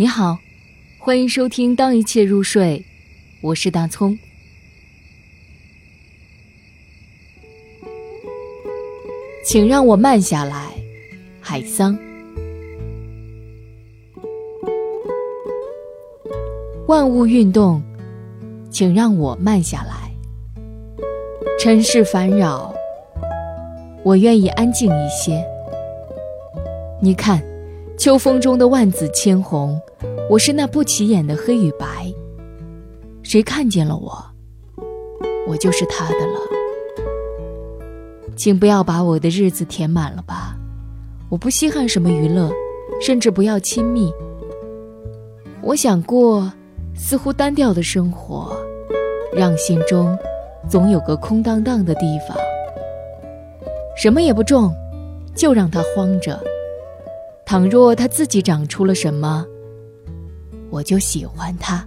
你好，欢迎收听《当一切入睡》，我是大葱。请让我慢下来，海桑。万物运动，请让我慢下来。尘世烦扰，我愿意安静一些。你看。秋风中的万紫千红，我是那不起眼的黑与白。谁看见了我，我就是他的了。请不要把我的日子填满了吧，我不稀罕什么娱乐，甚至不要亲密。我想过似乎单调的生活，让心中总有个空荡荡的地方。什么也不种，就让它荒着。倘若他自己长出了什么，我就喜欢他。